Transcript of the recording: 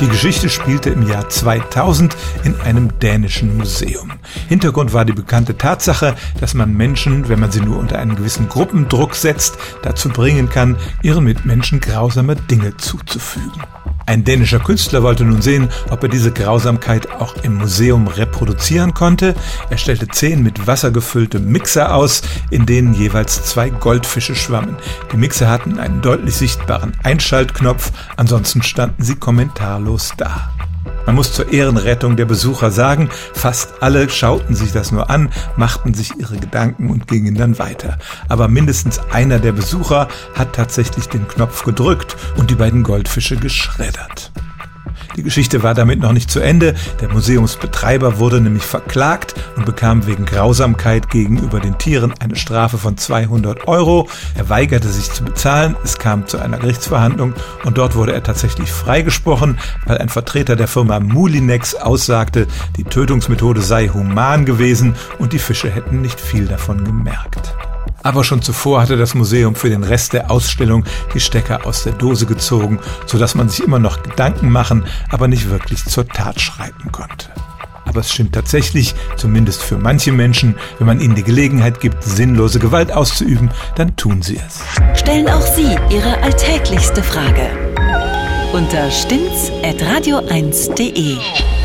Die Geschichte spielte im Jahr 2000 in einem dänischen Museum. Hintergrund war die bekannte Tatsache, dass man Menschen, wenn man sie nur unter einen gewissen Gruppendruck setzt, dazu bringen kann, ihren Mitmenschen grausame Dinge zuzufügen. Ein dänischer Künstler wollte nun sehen, ob er diese Grausamkeit auch im Museum reproduzieren konnte. Er stellte zehn mit Wasser gefüllte Mixer aus, in denen jeweils zwei Goldfische schwammen. Die Mixer hatten einen deutlich sichtbaren Einschaltknopf, ansonsten standen sie kommentarlos da. Man muss zur Ehrenrettung der Besucher sagen, fast alle schauten sich das nur an, machten sich ihre Gedanken und gingen dann weiter. Aber mindestens einer der Besucher hat tatsächlich den Knopf gedrückt und die beiden Goldfische geschreddert. Die Geschichte war damit noch nicht zu Ende. Der Museumsbetreiber wurde nämlich verklagt und bekam wegen Grausamkeit gegenüber den Tieren eine Strafe von 200 Euro. Er weigerte sich zu bezahlen. Es kam zu einer Gerichtsverhandlung und dort wurde er tatsächlich freigesprochen, weil ein Vertreter der Firma Mulinex aussagte, die Tötungsmethode sei human gewesen und die Fische hätten nicht viel davon gemerkt. Aber schon zuvor hatte das Museum für den Rest der Ausstellung die Stecker aus der Dose gezogen, sodass man sich immer noch Gedanken machen, aber nicht wirklich zur Tat schreiten konnte. Aber es stimmt tatsächlich, zumindest für manche Menschen, wenn man ihnen die Gelegenheit gibt, sinnlose Gewalt auszuüben, dann tun sie es. Stellen auch Sie Ihre alltäglichste Frage unter stimmt's at radio1.de.